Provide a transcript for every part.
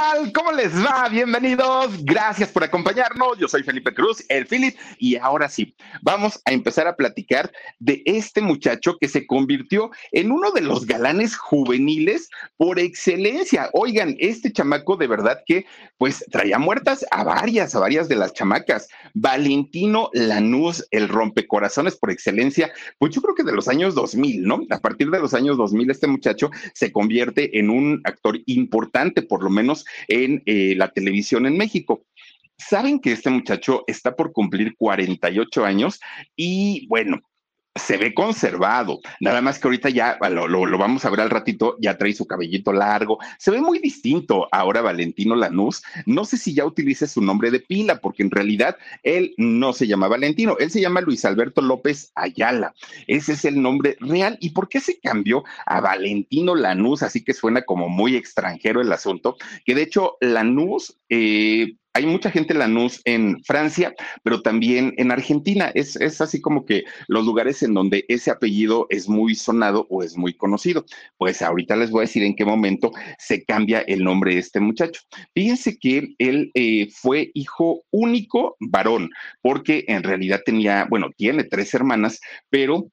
Hola, ¿qué tal? ¿Cómo les va? Bienvenidos. Gracias por acompañarnos. Yo soy Felipe Cruz, el Philip, y ahora sí, vamos a empezar a platicar de este muchacho que se convirtió en uno de los galanes juveniles por excelencia. Oigan, este chamaco de verdad que pues traía muertas a varias, a varias de las chamacas. Valentino Lanús, el rompecorazones por excelencia, pues yo creo que de los años 2000, ¿no? A partir de los años 2000 este muchacho se convierte en un actor importante por lo menos en eh, la televisión en México. Saben que este muchacho está por cumplir 48 años y bueno, se ve conservado, nada más que ahorita ya lo, lo, vamos a ver al ratito, ya trae su cabellito largo, se ve muy distinto ahora Valentino Lanús, no sé si ya utilice su nombre de pila, porque en realidad él no se llama Valentino, él se llama Luis Alberto López Ayala, ese es el nombre real, ¿y por qué se cambió a Valentino Lanús? Así que suena como muy extranjero el asunto, que de hecho Lanús... Eh, hay mucha gente Lanús en Francia, pero también en Argentina. Es, es, así como que los lugares en donde ese apellido es muy sonado o es muy conocido. Pues ahorita les voy a decir en qué momento se cambia el nombre de este muchacho. Fíjense que él eh, fue hijo único varón, porque en realidad tenía, bueno, tiene tres hermanas, pero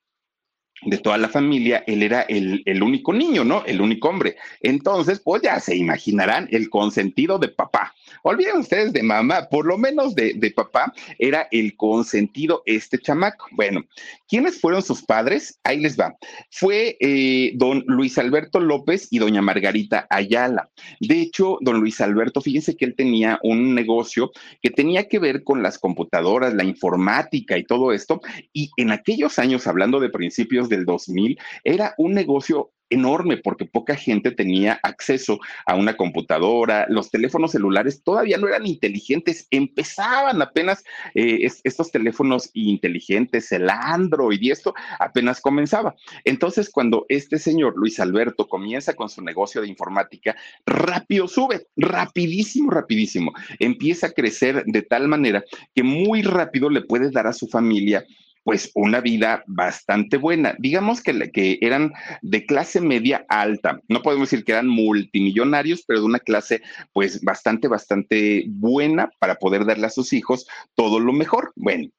de toda la familia, él era el, el, único niño, ¿no? El único hombre. Entonces, pues ya se imaginarán el consentido de papá. Olviden ustedes de mamá, por lo menos de, de papá, era el consentido este chamaco. Bueno, ¿quiénes fueron sus padres? Ahí les va. Fue eh, don Luis Alberto López y doña Margarita Ayala. De hecho, don Luis Alberto, fíjense que él tenía un negocio que tenía que ver con las computadoras, la informática y todo esto. Y en aquellos años, hablando de principios del 2000, era un negocio enorme porque poca gente tenía acceso a una computadora, los teléfonos celulares todavía no eran inteligentes, empezaban apenas eh, estos teléfonos inteligentes, el Android y esto apenas comenzaba. Entonces, cuando este señor Luis Alberto comienza con su negocio de informática, rápido sube, rapidísimo, rapidísimo, empieza a crecer de tal manera que muy rápido le puede dar a su familia pues una vida bastante buena. Digamos que, que eran de clase media alta. No podemos decir que eran multimillonarios, pero de una clase pues bastante, bastante buena para poder darle a sus hijos todo lo mejor. Bueno,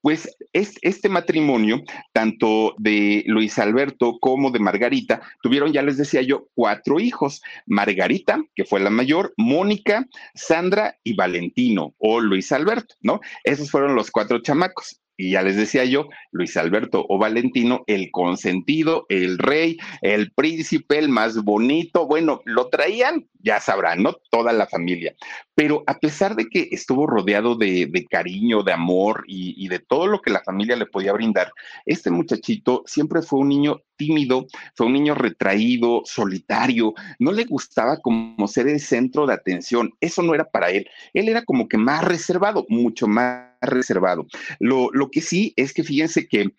pues este matrimonio, tanto de Luis Alberto como de Margarita, tuvieron, ya les decía yo, cuatro hijos. Margarita, que fue la mayor, Mónica, Sandra y Valentino, o Luis Alberto, ¿no? Esos fueron los cuatro chamacos. Y ya les decía yo, Luis Alberto o Valentino, el consentido, el rey, el príncipe, el más bonito, bueno, lo traían, ya sabrán, ¿no? Toda la familia. Pero a pesar de que estuvo rodeado de, cariño, de amor y, y, de todo lo que la familia le podía brindar, este muchachito siempre fue un niño tímido, fue un niño retraído, solitario, no le gustaba como ser el centro de atención, eso no era para él, él era como que más reservado, mucho más reservado. Lo, lo que sí es que fíjense que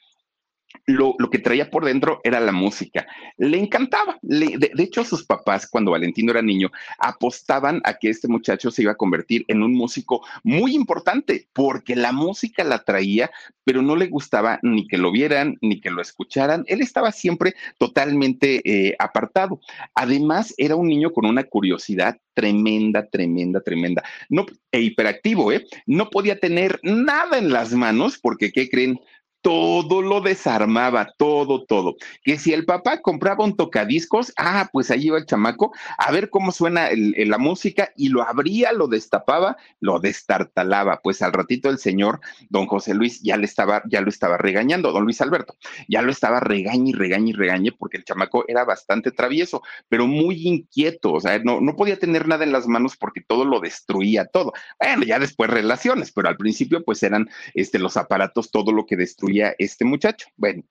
lo, lo, que traía por dentro era la música. Le encantaba. Le, de, hecho, sus papás, cuando Valentino era niño, apostaban a que este muchacho se iba a convertir en un músico muy importante, porque la música la traía, pero no le gustaba ni que lo vieran, ni que lo escucharan. Él estaba siempre totalmente eh, apartado. Además, era un niño con una curiosidad tremenda, tremenda, tremenda. No, e hiperactivo, ¿eh? No podía tener nada en las manos, porque, ¿qué creen? Todo lo desarmaba, todo, todo. Que si el papá compraba un tocadiscos, ah, pues ahí iba el chamaco a ver cómo suena el, el, la música y lo abría, lo destapaba, lo destartalaba. Pues al ratito el señor, don José Luis, ya le estaba, ya lo estaba regañando, don Luis Alberto, ya lo estaba regañe y regañe y regañe porque el chamaco era bastante travieso, pero muy inquieto, o sea, no, no podía tener nada en las manos porque todo lo destruía, todo. Bueno, ya después relaciones, pero al principio pues eran este, los aparatos, todo lo que destruía este muchacho. Bueno,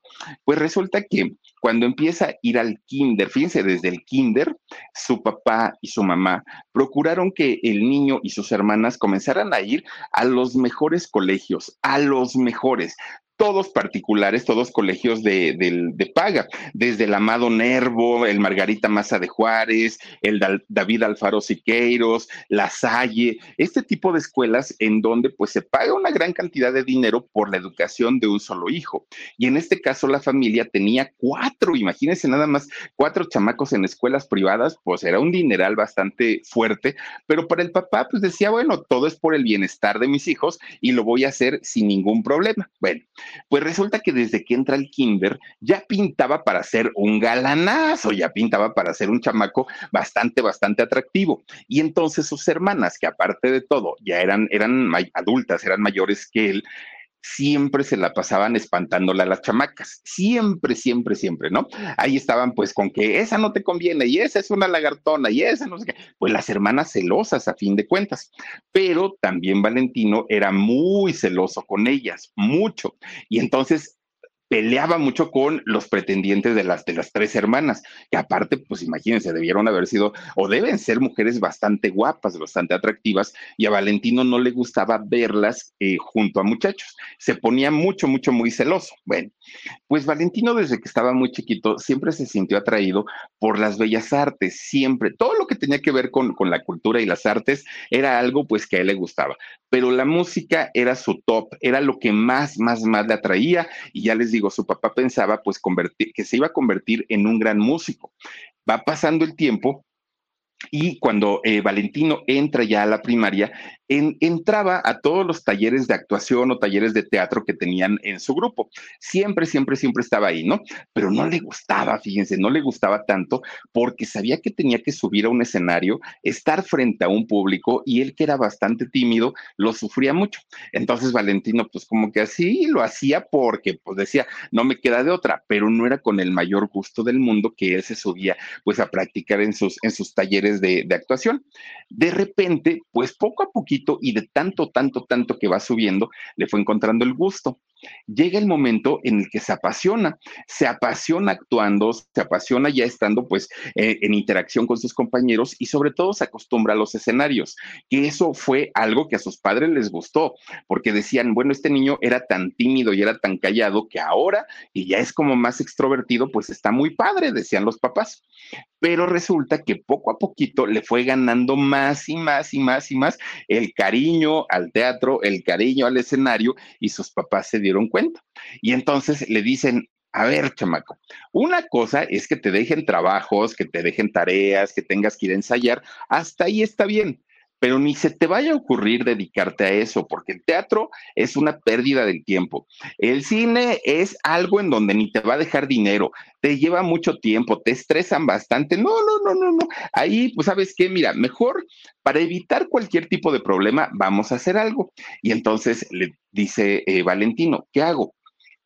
pues resulta que cuando empieza a ir al kinder, fíjense, desde el kinder, su papá y su mamá procuraron que el niño y sus hermanas comenzaran a ir a los mejores colegios, a los mejores todos particulares, todos colegios de, paga, desde el Amado Nervo, el Margarita Maza de Juárez, el David Alfaro Siqueiros, La Salle, este tipo de escuelas en donde pues se paga una gran cantidad de dinero por la educación de un solo hijo. Y en este caso la familia tenía cuatro, imagínense nada más, cuatro chamacos en escuelas privadas, pues era un dineral bastante fuerte, pero para el papá pues decía, bueno, todo es por el bienestar de mis hijos y lo voy a hacer sin ningún problema. Bueno, pues resulta que desde que entra el kinder ya pintaba para ser un galanazo, ya pintaba para ser un chamaco bastante, bastante atractivo. Y entonces sus hermanas, que aparte de todo ya eran, eran adultas, eran mayores que él, siempre se la pasaban espantándola a las chamacas, siempre, siempre, siempre, ¿no? Ahí estaban pues con que esa no te conviene y esa es una lagartona y esa no sé qué, pues las hermanas celosas a fin de cuentas, pero también Valentino era muy celoso con ellas, mucho, y entonces peleaba mucho con los pretendientes de las, de las tres hermanas, que aparte, pues imagínense, debieron haber sido o deben ser mujeres bastante guapas, bastante atractivas, y a Valentino no le gustaba verlas eh, junto a muchachos. Se ponía mucho, mucho, muy celoso. Bueno, pues Valentino desde que estaba muy chiquito siempre se sintió atraído por las bellas artes, siempre. Todo lo que tenía que ver con, con la cultura y las artes era algo pues que a él le gustaba, pero la música era su top, era lo que más, más, más le atraía, y ya les digo, su papá pensaba pues convertir, que se iba a convertir en un gran músico. Va pasando el tiempo y cuando eh, Valentino entra ya a la primaria, entraba a todos los talleres de actuación o talleres de teatro que tenían en su grupo. Siempre, siempre, siempre estaba ahí, ¿no? Pero no le gustaba, fíjense, no le gustaba tanto porque sabía que tenía que subir a un escenario, estar frente a un público y él que era bastante tímido, lo sufría mucho. Entonces Valentino, pues como que así lo hacía porque, pues decía, no me queda de otra, pero no era con el mayor gusto del mundo que él se subía, pues a practicar en sus, en sus talleres de, de actuación. De repente, pues poco a poquito, y de tanto, tanto, tanto que va subiendo, le fue encontrando el gusto llega el momento en el que se apasiona, se apasiona actuando, se apasiona ya estando pues eh, en interacción con sus compañeros y sobre todo se acostumbra a los escenarios, que eso fue algo que a sus padres les gustó, porque decían, bueno, este niño era tan tímido y era tan callado que ahora, y ya es como más extrovertido, pues está muy padre, decían los papás. Pero resulta que poco a poquito le fue ganando más y más y más y más el cariño al teatro, el cariño al escenario y sus papás se dieron cuenta. Y entonces le dicen, a ver, chamaco, una cosa es que te dejen trabajos, que te dejen tareas, que tengas que ir a ensayar, hasta ahí está bien, pero ni se te vaya a ocurrir dedicarte a eso, porque el teatro es una pérdida del tiempo. El cine es algo en donde ni te va a dejar dinero, te lleva mucho tiempo, te estresan bastante. No, no, no, no, no. Ahí, pues, ¿sabes qué? Mira, mejor para evitar cualquier tipo de problema, vamos a hacer algo. Y entonces le dice eh, Valentino, ¿qué hago?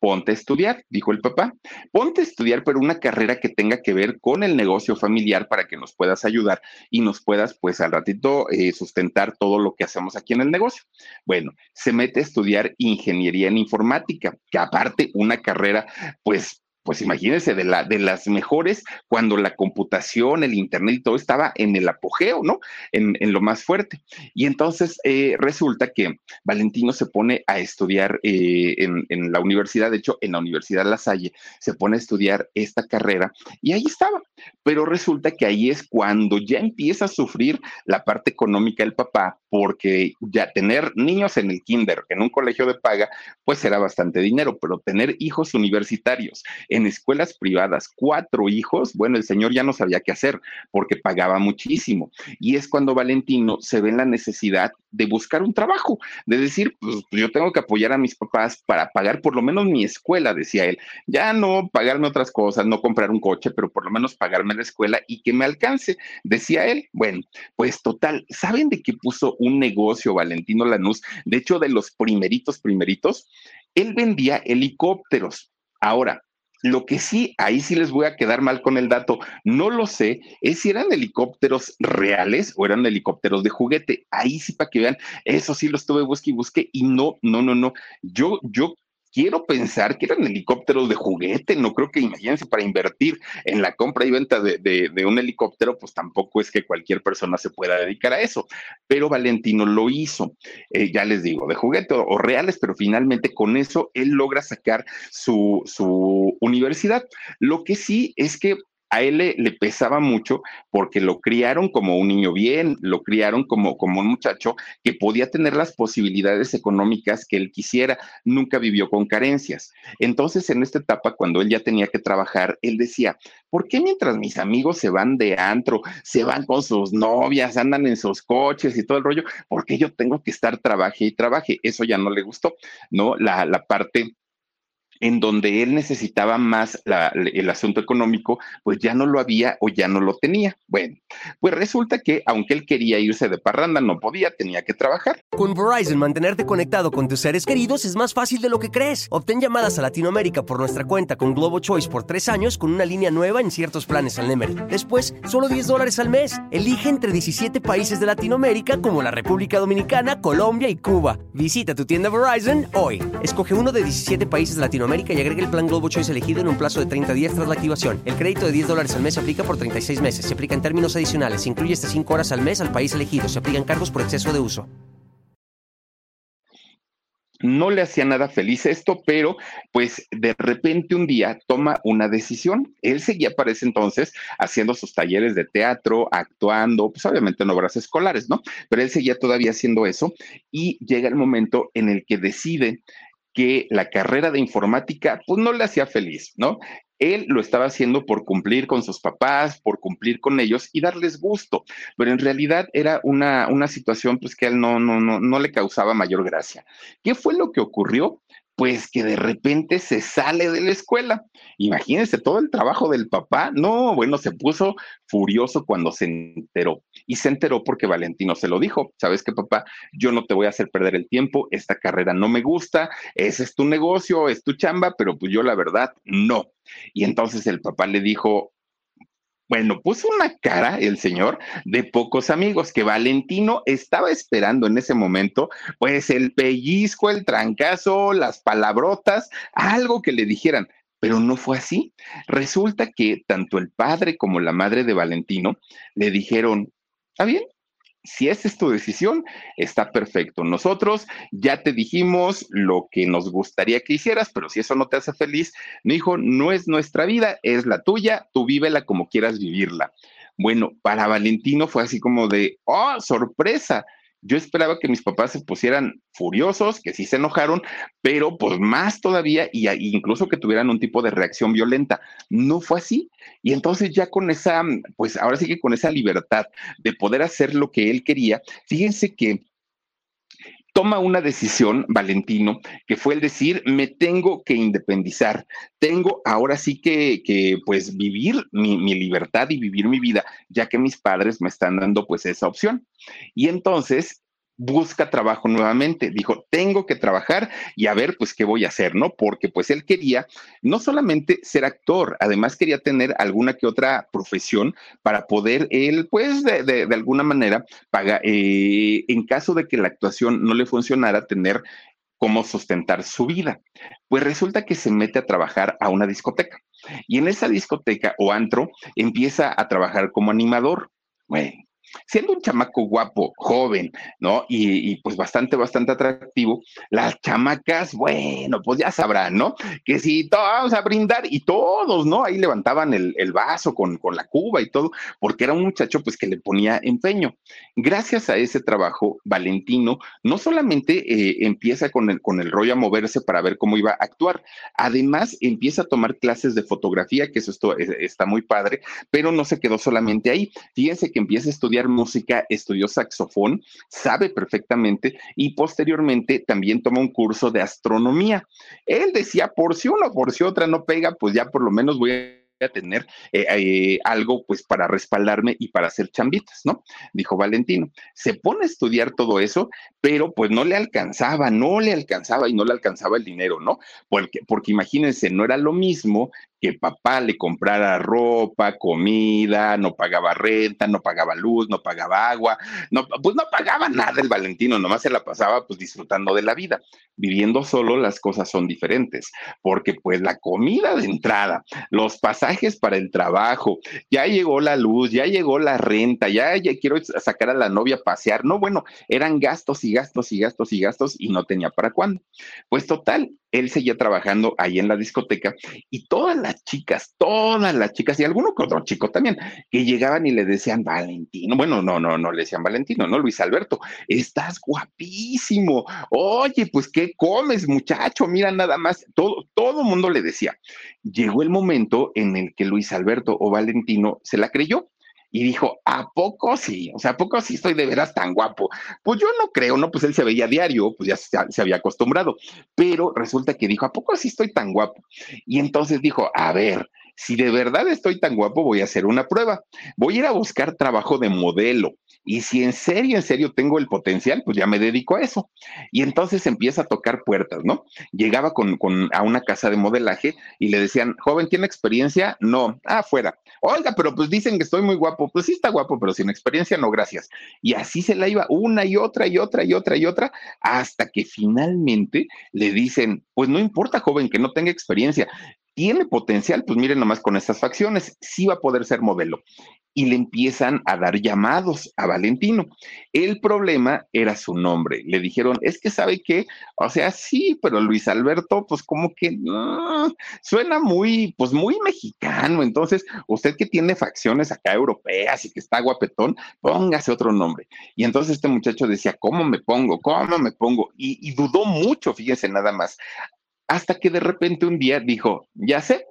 Ponte a estudiar, dijo el papá, ponte a estudiar, pero una carrera que tenga que ver con el negocio familiar para que nos puedas ayudar y nos puedas, pues al ratito, eh, sustentar todo lo que hacemos aquí en el negocio. Bueno, se mete a estudiar ingeniería en informática, que aparte una carrera, pues pues imagínense, de, la, de las mejores cuando la computación, el Internet y todo estaba en el apogeo, ¿no? En, lo más fuerte. Y entonces eh, resulta que Valentino se pone a estudiar eh, en, en, la universidad, de hecho, en la Universidad La Salle, se pone a estudiar esta carrera y ahí estaba. Pero resulta que ahí es cuando ya empieza a sufrir la parte económica del papá, porque ya tener niños en el kinder, en un colegio de paga, pues era bastante dinero, pero tener hijos universitarios, en escuelas privadas, cuatro hijos, bueno, el señor ya no sabía qué hacer porque pagaba muchísimo. Y es cuando Valentino se ve en la necesidad de buscar un trabajo, de decir, pues yo tengo que apoyar a mis papás para pagar por lo menos mi escuela, decía él. Ya no pagarme otras cosas, no comprar un coche, pero por lo menos pagarme la escuela y que me alcance, decía él. Bueno, pues total, ¿saben de qué puso un negocio Valentino Lanús? De hecho, de los primeritos, primeritos, él vendía helicópteros. Ahora, lo que sí, ahí sí les voy a quedar mal con el dato, no lo sé, es si eran helicópteros reales o eran helicópteros de juguete. Ahí sí para que vean, eso sí lo estuve busque y busque y no, no, no, no. Yo, yo quiero pensar que eran helicópteros de juguete, no creo que, imagínense, para invertir en la compra y venta de, un helicóptero, pues tampoco es que cualquier persona se pueda dedicar a eso, pero Valentino lo hizo, eh, ya les digo, de juguete o, reales, pero finalmente con eso él logra sacar su, su universidad. Lo que sí es que a él le, pesaba mucho porque lo criaron como un niño bien, lo criaron como, como un muchacho que podía tener las posibilidades económicas que él quisiera, nunca vivió con carencias. Entonces, en esta etapa, cuando él ya tenía que trabajar, él decía, ¿por qué mientras mis amigos se van de antro, se van con sus novias, andan en sus coches y todo el rollo, ¿por qué yo tengo que estar trabaje y trabaje? Eso ya no le gustó, ¿no? La, la parte en donde él necesitaba más el asunto económico, pues ya no lo había o ya no lo tenía. Bueno, pues resulta que aunque él quería irse de parranda, no podía, tenía que trabajar. Con Verizon, mantenerte conectado con tus seres queridos es más fácil de lo que crees. Obtén llamadas a Latinoamérica por nuestra cuenta con Globo Choice por tres años con una línea nueva en ciertos planes al Nemer. Después, solo 10 dólares al mes. Elige entre 17 países de Latinoamérica como la República Dominicana, Colombia y Cuba. Visita tu tienda Verizon hoy. Escoge uno de 17 países de Latinoamérica y agregue el plan Globo Choice elegido en un plazo de 30 días tras la activación. El crédito de 10 dólares al mes se aplica por 36 meses. Se aplica en términos adicionales. Se incluye hasta 5 horas al mes al país elegido. Se aplican cargos por exceso de uso. No le hacía nada feliz esto, pero pues de repente un día toma una decisión. Él seguía para ese entonces haciendo sus talleres de teatro, actuando, pues obviamente en obras escolares, ¿no? Pero él seguía todavía haciendo eso y llega el momento en el que decide que la carrera de informática pues no le hacía feliz, ¿no? Él lo estaba haciendo por cumplir con sus papás, por cumplir con ellos y darles gusto, pero en realidad era una, una situación pues que a él no, no, no, no le causaba mayor gracia. ¿Qué fue lo que ocurrió? pues que de repente se sale de la escuela. Imagínense todo el trabajo del papá. No, bueno, se puso furioso cuando se enteró. Y se enteró porque Valentino se lo dijo. ¿Sabes qué, papá? Yo no te voy a hacer perder el tiempo. Esta carrera no me gusta. Ese es tu negocio, es tu chamba, pero pues yo la verdad no. Y entonces el papá le dijo, bueno, puso una cara el señor de pocos amigos, que Valentino estaba esperando en ese momento, pues el pellizco, el trancazo, las palabrotas, algo que le dijeran, pero no fue así. Resulta que tanto el padre como la madre de Valentino le dijeron, está bien, si esa es tu decisión, está perfecto. Nosotros ya te dijimos lo que nos gustaría que hicieras, pero si eso no te hace feliz, mi hijo, no es nuestra vida, es la tuya, tú vívela como quieras vivirla. Bueno, para Valentino fue así como de, oh, sorpresa, yo esperaba que mis papás se pusieran furiosos, que sí se enojaron, pero pues más todavía, y incluso que tuvieran un tipo de reacción violenta. No fue así. Y entonces ya con esa, pues ahora sí que con esa libertad de poder hacer lo que él quería, fíjense que toma una decisión, Valentino, que fue el decir, me tengo que independizar, tengo ahora sí que, que pues vivir mi, mi, libertad y vivir mi vida, ya que mis padres me están dando pues esa opción. Y entonces busca trabajo nuevamente. Dijo, tengo que trabajar y a ver, pues, qué voy a hacer, ¿no? Porque pues él quería no solamente ser actor, además quería tener alguna que otra profesión para poder él, pues, de, de, alguna manera, pagar, eh, en caso de que la actuación no le funcionara, tener cómo sustentar su vida. Pues resulta que se mete a trabajar a una discoteca y en esa discoteca o antro empieza a trabajar como animador. Bueno, siendo un chamaco guapo, joven, ¿no? Y, pues bastante, bastante atractivo, las chamacas, bueno, pues ya sabrán, ¿no? Que si vamos a brindar y todos, ¿no? Ahí levantaban el, vaso con, con, la cuba y todo, porque era un muchacho pues que le ponía empeño. Gracias a ese trabajo, Valentino no solamente eh, empieza con el, con el rollo a moverse para ver cómo iba a actuar, además empieza a tomar clases de fotografía, que eso esto, está muy padre, pero no se quedó solamente ahí. Fíjense que empieza a estudiar música, estudió saxofón, sabe perfectamente y posteriormente también toma un curso de astronomía. Él decía, por si uno, por si otra no pega, pues ya por lo menos voy a tener eh, eh, algo pues para respaldarme y para hacer chambitas, ¿no? Dijo Valentino. Se pone a estudiar todo eso, pero pues no le alcanzaba, no le alcanzaba y no le alcanzaba el dinero, ¿no? Porque, porque imagínense, no era lo mismo que papá le comprara ropa, comida, no pagaba renta, no pagaba luz, no pagaba agua, no, pues no pagaba nada el Valentino, nomás se la pasaba pues disfrutando de la vida. Viviendo solo las cosas son diferentes, porque pues la comida de entrada, los pasajes para el trabajo, ya llegó la luz, ya llegó la renta, ya, ya quiero sacar a la novia a pasear, no, bueno, eran gastos y gastos y gastos y gastos y no tenía para cuándo. Pues total, él seguía trabajando ahí en la discoteca y todas las chicas, todas las chicas y alguno que otro chico también, que llegaban y le decían, Valentino, bueno, no, no, no le decían Valentino, no, Luis Alberto, estás guapísimo, oye, pues, ¿qué comes, muchacho? Mira nada más, todo, todo mundo le decía. Llegó el momento en el que Luis Alberto o Valentino se la creyó y dijo, ¿a poco sí? O sea, ¿a poco sí estoy de veras tan guapo? Pues yo no creo, ¿no? Pues él se veía diario, pues ya se, había acostumbrado, pero resulta que dijo, ¿a poco sí estoy tan guapo? Y entonces dijo, a ver, si de verdad estoy tan guapo, voy a hacer una prueba. Voy a ir a buscar trabajo de modelo. Y si en serio, en serio tengo el potencial, pues ya me dedico a eso. Y entonces empieza a tocar puertas, ¿no? Llegaba con, a una casa de modelaje y le decían, joven, ¿tiene experiencia? No, afuera. Oiga, pero pues dicen que estoy muy guapo. Pues sí está guapo, pero sin experiencia no, gracias. Y así se la iba una y otra y otra y otra y otra, hasta que finalmente le dicen, pues no importa, joven, que no tenga experiencia tiene potencial, pues miren nomás con estas facciones, sí va a poder ser modelo. Y le empiezan a dar llamados a Valentino. El problema era su nombre. Le dijeron, es que sabe que, o sea, sí, pero Luis Alberto, pues como que no, suena muy, pues muy mexicano. Entonces, usted que tiene facciones acá europeas y que está guapetón, póngase otro nombre. Y entonces este muchacho decía, ¿cómo me pongo? ¿Cómo me pongo? Y, y dudó mucho, fíjense nada más hasta que de repente un día dijo, ya sé,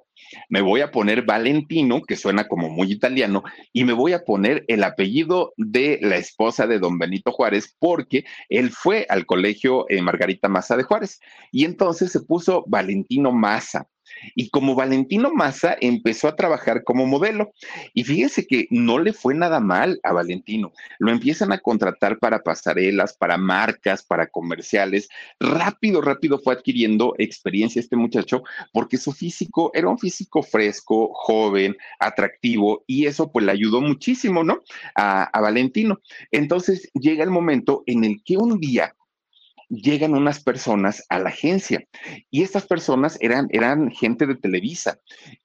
me voy a poner Valentino, que suena como muy italiano, y me voy a poner el apellido de la esposa de don Benito Juárez, porque él fue al colegio eh, Margarita Maza de Juárez. Y entonces se puso Valentino Maza. Y como Valentino Massa empezó a trabajar como modelo. Y fíjese que no le fue nada mal a Valentino. Lo empiezan a contratar para pasarelas, para marcas, para comerciales. Rápido, rápido fue adquiriendo experiencia este muchacho porque su físico era un físico fresco, joven, atractivo y eso pues le ayudó muchísimo, ¿no? A, a Valentino. Entonces llega el momento en el que un día llegan unas personas a la agencia y estas personas eran, eran gente de Televisa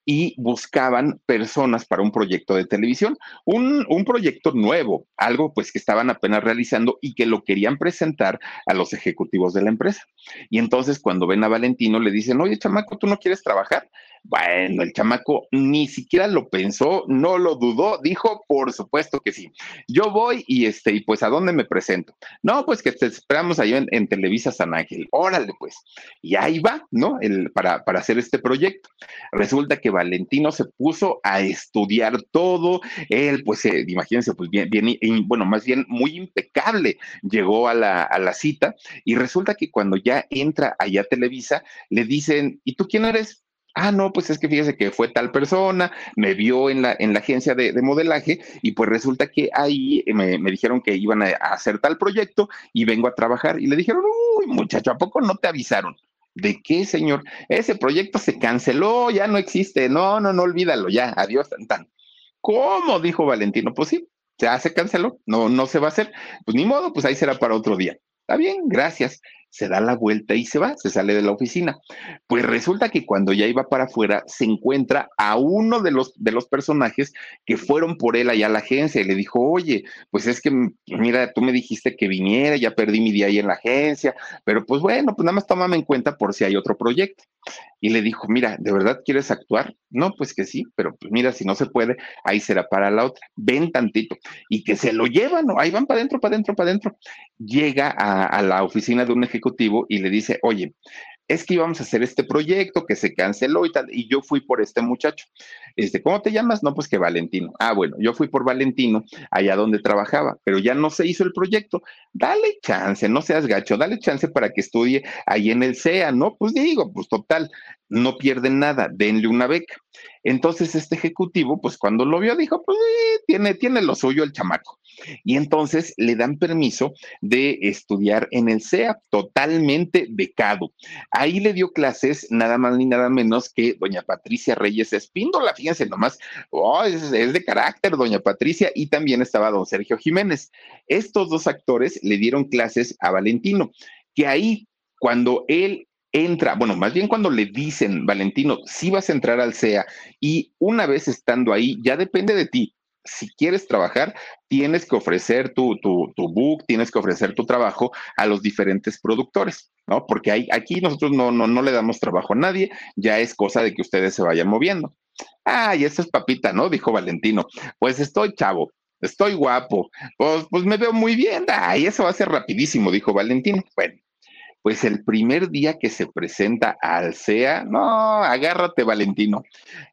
y buscaban personas para un proyecto de televisión, un, un, proyecto nuevo, algo pues que estaban apenas realizando y que lo querían presentar a los ejecutivos de la empresa. Y entonces cuando ven a Valentino le dicen, oye, chamaco, ¿tú no quieres trabajar? Bueno, el chamaco ni siquiera lo pensó, no lo dudó, dijo, por supuesto que sí. Yo voy y este, y pues a dónde me presento. No, pues que te esperamos ahí en, Televisa San Ángel. Órale, pues. Y ahí va, ¿no? El, para, para hacer este proyecto. Resulta que Valentino se puso a estudiar todo. Él, pues, eh, imagínense, pues bien, bien, bueno, más bien muy impecable. Llegó a la, a la cita y resulta que cuando ya entra allá a Televisa, le dicen, ¿y tú quién eres? Ah, no, pues es que fíjese que fue tal persona, me vio en la, en la agencia de, modelaje y pues resulta que ahí me, dijeron que iban a, hacer tal proyecto y vengo a trabajar y le dijeron, uy, muchacho, ¿a poco no te avisaron? ¿De qué, señor? Ese proyecto se canceló, ya no existe, no, no, no, olvídalo, ya, adiós, tan. ¿Cómo? Dijo Valentino, pues sí, ya se canceló, no, no se va a hacer, pues ni modo, pues ahí será para otro día. Está bien, gracias se da la vuelta y se va, se sale de la oficina. Pues resulta que cuando ya iba para afuera, se encuentra a uno de los, de los personajes que fueron por él allá a la agencia y le dijo, oye, pues es que, mira, tú me dijiste que viniera, ya perdí mi día ahí en la agencia, pero pues bueno, pues nada más tómame en cuenta por si hay otro proyecto. Y le dijo, mira, ¿de verdad quieres actuar? No, pues que sí, pero pues mira, si no se puede, ahí será para la otra. Ven tantito. Y que se lo llevan, ¿no? ahí van para adentro, para adentro, para adentro. Llega a, a la oficina de un ejecutivo y le dice, oye, es que íbamos a hacer este proyecto que se canceló y tal, y yo fui por este muchacho. Este, ¿cómo te llamas? No, pues que Valentino. Ah, bueno, yo fui por Valentino allá donde trabajaba, pero ya no se hizo el proyecto. Dale chance, no seas gacho, dale chance para que estudie ahí en el CEA, ¿no? Pues digo, pues total, no pierden nada, denle una beca. Entonces este ejecutivo, pues cuando lo vio, dijo, pues tiene, tiene lo suyo el chamaco. Y entonces le dan permiso de estudiar en el CEA, totalmente becado. Ahí le dio clases nada más ni nada menos que doña Patricia Reyes Espíndola, fíjense nomás, oh, es, de carácter doña Patricia y también estaba don Sergio Jiménez. Estos dos actores le dieron clases a Valentino, que ahí cuando él entra, bueno, más bien cuando le dicen, Valentino, si vas a entrar al CEA y una vez estando ahí, ya depende de ti. Si quieres trabajar, tienes que ofrecer tu, tu, tu book, tienes que ofrecer tu trabajo a los diferentes productores, ¿no? Porque hay, aquí nosotros no, no, no le damos trabajo a nadie, ya es cosa de que ustedes se vayan moviendo. Ay, esa es papita, ¿no? Dijo Valentino. Pues estoy chavo, estoy guapo, pues, pues me veo muy bien. Ay, eso va a ser rapidísimo, dijo Valentino. Bueno, pues el primer día que se presenta al CEA, no, agárrate Valentino.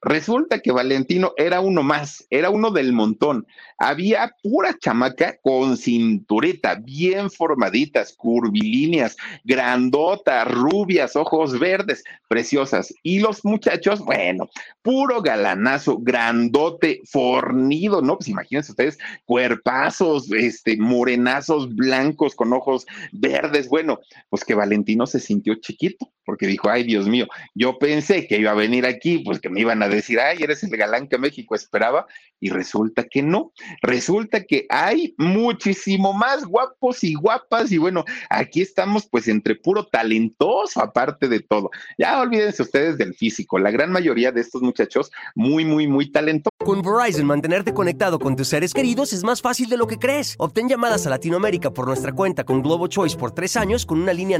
Resulta que Valentino era uno más, era uno del montón. Había pura chamaca con cintureta, bien formaditas, curvilíneas, grandotas, rubias, ojos verdes, preciosas. Y los muchachos, bueno, puro galanazo, grandote, fornido, ¿no? Pues imagínense ustedes, cuerpazos, este, morenazos blancos con ojos verdes. Bueno, pues que Valentino se sintió chiquito, porque dijo, ay Dios mío, yo pensé que iba a venir aquí, pues que me iban a decir, ay, eres el galán que México esperaba, y resulta que no, resulta que hay muchísimo más guapos y guapas, y bueno, aquí estamos pues entre puro talentoso, aparte de todo. Ya olvídense ustedes del físico, la gran mayoría de estos muchachos muy, muy, muy talentosos. Con Verizon, mantenerte conectado con tus seres queridos es más fácil de lo que crees. Obtén llamadas a Latinoamérica por nuestra cuenta con Globo Choice por tres años con una línea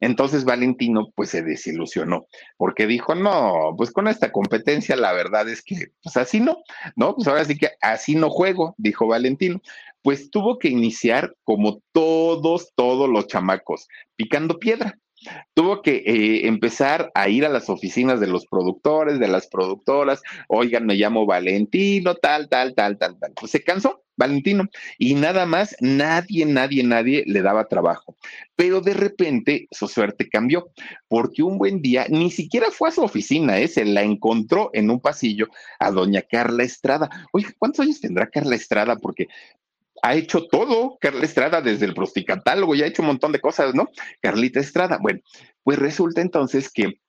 Entonces Valentino pues se desilusionó porque dijo, no, pues con esta competencia la verdad es que pues así no, ¿no? Pues ahora sí que así no juego, dijo Valentino. Pues tuvo que iniciar como todos, todos los chamacos, picando piedra. Tuvo que eh, empezar a ir a las oficinas de los productores, de las productoras, oigan, me llamo Valentino, tal, tal, tal, tal, tal. Pues se cansó, Valentino, y nada más, nadie, nadie, nadie le daba trabajo. Pero de repente su suerte cambió, porque un buen día ni siquiera fue a su oficina, ¿eh? se la encontró en un pasillo a doña Carla Estrada. Oiga, ¿cuántos años tendrá Carla Estrada? Porque ha hecho todo, Carla Estrada, desde el prosticatálogo, ya ha hecho un montón de cosas, ¿no? Carlita Estrada. Bueno, pues resulta entonces que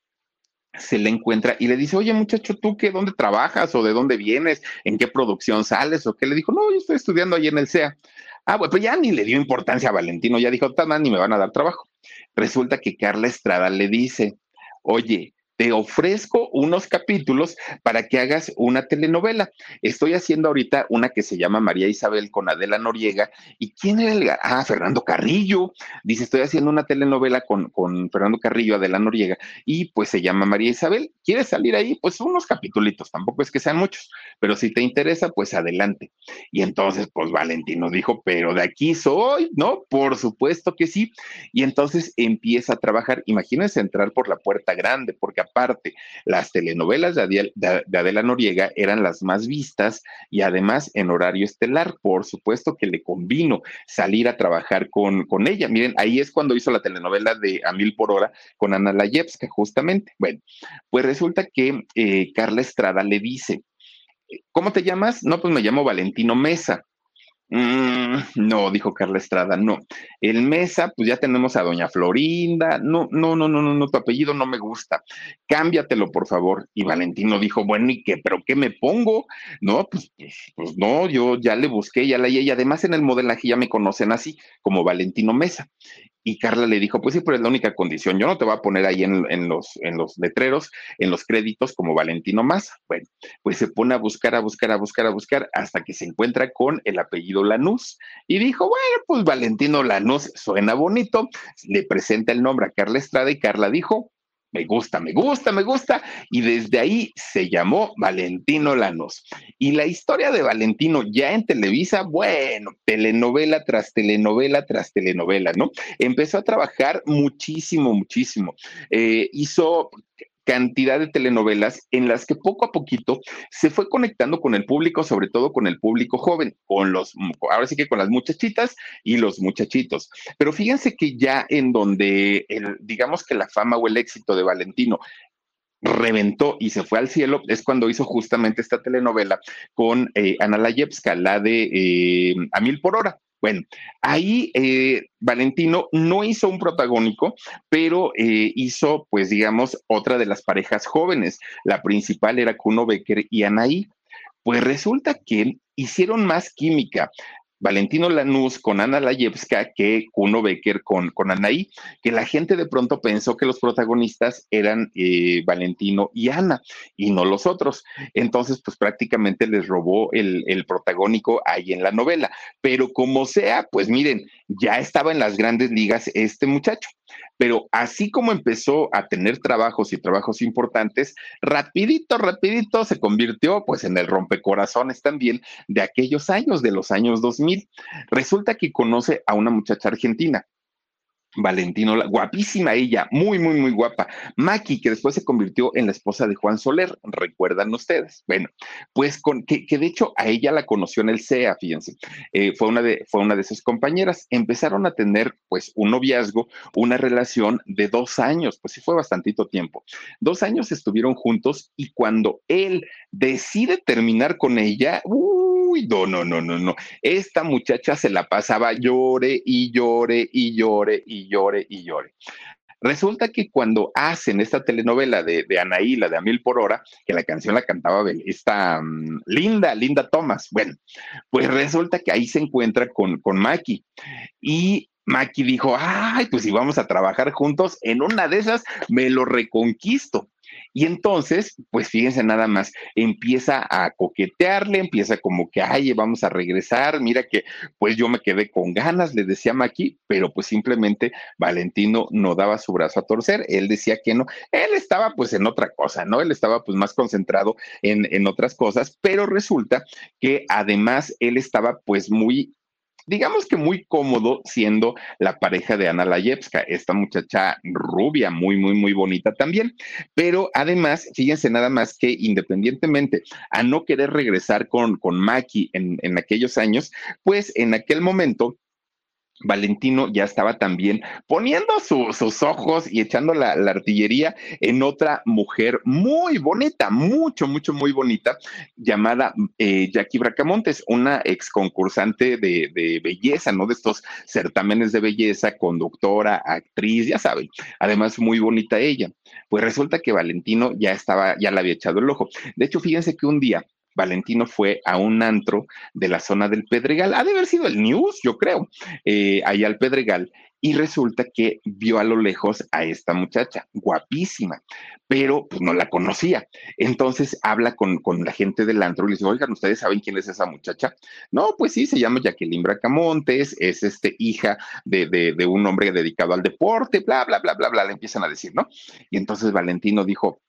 se le encuentra y le dice, oye muchacho, ¿tú qué, dónde trabajas o de dónde vienes? ¿En qué producción sales? ¿O qué? Le dijo, no, yo estoy estudiando ahí en el CEA. Ah, bueno, pues ya ni le dio importancia a Valentino, ya dijo, tan ni me van a dar trabajo. Resulta que Carla Estrada le dice, oye, te ofrezco unos capítulos para que hagas una telenovela. Estoy haciendo ahorita una que se llama María Isabel con Adela Noriega. ¿Y quién era el? Ah, Fernando Carrillo. Dice, estoy haciendo una telenovela con, con Fernando Carrillo, Adela Noriega, y pues se llama María Isabel. ¿Quieres salir ahí? Pues unos capítulos, tampoco es que sean muchos, pero si te interesa, pues adelante. Y entonces, pues Valentino dijo, pero de aquí soy, ¿no? Por supuesto que sí. Y entonces empieza a trabajar. Imagínense entrar por la puerta grande, porque parte, las telenovelas de, Adela Noriega eran las más vistas y además en horario estelar. Por supuesto que le convino salir a trabajar con, con ella. Miren, ahí es cuando hizo la telenovela de A Mil por Hora con Ana Layevska, justamente. Bueno, pues resulta que eh, Carla Estrada le dice, ¿cómo te llamas? No, pues me llamo Valentino Mesa. Mm, no, dijo Carla Estrada, no. El Mesa, pues ya tenemos a Doña Florinda. No, no, no, no, no, no, tu apellido no me gusta. Cámbiatelo, por favor. Y Valentino dijo, bueno, ¿y qué? ¿Pero qué me pongo? No, pues, pues, pues no, yo ya le busqué, ya la y además en el modelaje ya me conocen así, como Valentino Mesa. Y Carla le dijo, pues sí, pero es la única condición. Yo no te voy a poner ahí en, los, en los letreros, en los créditos como Valentino Massa. Bueno, pues se pone a buscar, a buscar, a buscar, a buscar, hasta que se encuentra con el apellido Lanús. Y dijo, bueno, pues Valentino Lanús suena bonito. Le presenta el nombre a Carla Estrada y Carla dijo, me gusta, me gusta, me gusta. Y desde ahí se llamó Valentino Lanos. Y la historia de Valentino ya en Televisa, bueno, telenovela tras telenovela tras telenovela, ¿no? Empezó a trabajar muchísimo, muchísimo. Eh, hizo cantidad de telenovelas en las que poco a poquito se fue conectando con el público, sobre todo con el público joven, con los, ahora sí que con las muchachitas y los muchachitos. Pero fíjense que ya en donde, el, digamos que la fama o el éxito de Valentino reventó y se fue al cielo es cuando hizo justamente esta telenovela con eh, Ana Layevska, la de eh, A Mil por Hora. Bueno, ahí eh, Valentino no hizo un protagónico, pero eh, hizo, pues digamos, otra de las parejas jóvenes. La principal era Kuno Becker y Anaí. Pues resulta que hicieron más química. Valentino Lanús con Ana Layevska que Kuno Becker con, con Anaí, que la gente de pronto pensó que los protagonistas eran eh, Valentino y Ana y no los otros. Entonces, pues prácticamente les robó el, el protagónico ahí en la novela. Pero como sea, pues miren, ya estaba en las grandes ligas este muchacho. Pero así como empezó a tener trabajos y trabajos importantes, rapidito, rapidito se convirtió pues en el rompecorazones también de aquellos años, de los años 2000. Resulta que conoce a una muchacha argentina Valentino, guapísima ella, muy, muy, muy guapa. Maki, que después se convirtió en la esposa de Juan Soler, recuerdan ustedes. Bueno, pues con que, de hecho a ella la conoció en el CEA, fíjense, eh, fue, una de, fue una de sus compañeras. Empezaron a tener pues un noviazgo, una relación de dos años, pues sí fue bastantito tiempo. Dos años estuvieron juntos y cuando él decide terminar con ella, uy, no, no, no, no, no. Esta muchacha se la pasaba llore y llore y llore y llore y llore. Resulta que cuando hacen esta telenovela de, de Anaí, la de A Mil por Hora, que la canción la cantaba esta mm, linda, linda Thomas, bueno, pues resulta que ahí se encuentra con, con Maki. Y Maki dijo, ay, pues si vamos a trabajar juntos, en una de esas me lo reconquisto. Y entonces, pues fíjense nada más, empieza a coquetearle, empieza como que, ay, vamos a regresar, mira que pues yo me quedé con ganas, le decía Maki, pero pues simplemente Valentino no daba su brazo a torcer, él decía que no, él estaba pues en otra cosa, ¿no? Él estaba pues más concentrado en, en otras cosas, pero resulta que además él estaba pues muy digamos que muy cómodo siendo la pareja de Ana Layevska, esta muchacha rubia, muy, muy, muy bonita también. Pero además, fíjense nada más que independientemente a no querer regresar con, con Maki en, en aquellos años, pues en aquel momento Valentino ya estaba también poniendo sus ojos y echando la, artillería en otra mujer muy bonita, mucho, mucho, muy bonita, llamada eh, Jackie Bracamontes, una ex concursante de, de, belleza, ¿no? De estos certámenes de belleza, conductora, actriz, ya saben, además muy bonita ella. Pues resulta que Valentino ya estaba, ya le había echado el ojo. De hecho, fíjense que un día Valentino fue a un antro de la zona del Pedregal. Ha de haber sido el News, yo creo, eh, ahí al Pedregal. Y resulta que vio a lo lejos a esta muchacha, guapísima, pero pues no la conocía. Entonces habla con, con la gente del antro y le dice, oigan, ¿ustedes saben quién es esa muchacha? No, pues sí, se llama Jacqueline Bracamontes, es este, hija de, de, de un hombre dedicado al deporte, bla, bla, bla, bla, bla, le empiezan a decir, ¿no? Y entonces Valentino dijo,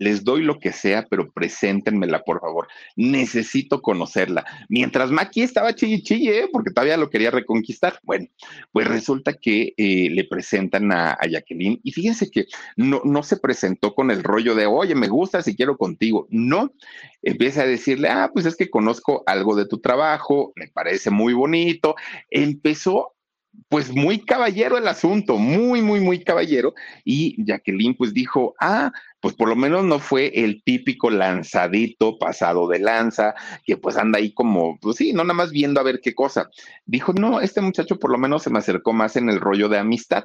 les doy lo que sea, pero preséntenmela, por favor. Necesito conocerla. Mientras Maki estaba chille chille, ¿eh? porque todavía lo quería reconquistar. Bueno, pues resulta que eh, le presentan a, Jacqueline y fíjense que no, no se presentó con el rollo de, oye, me gusta si quiero contigo. No, empieza a decirle, ah, pues es que conozco algo de tu trabajo, me parece muy bonito. Empezó pues muy caballero el asunto, muy, muy, muy caballero. Y Jacqueline pues dijo, ah, pues por lo menos no fue el típico lanzadito pasado de lanza, que pues anda ahí como, pues sí, no nada más viendo a ver qué cosa. Dijo, no, este muchacho por lo menos se me acercó más en el rollo de amistad.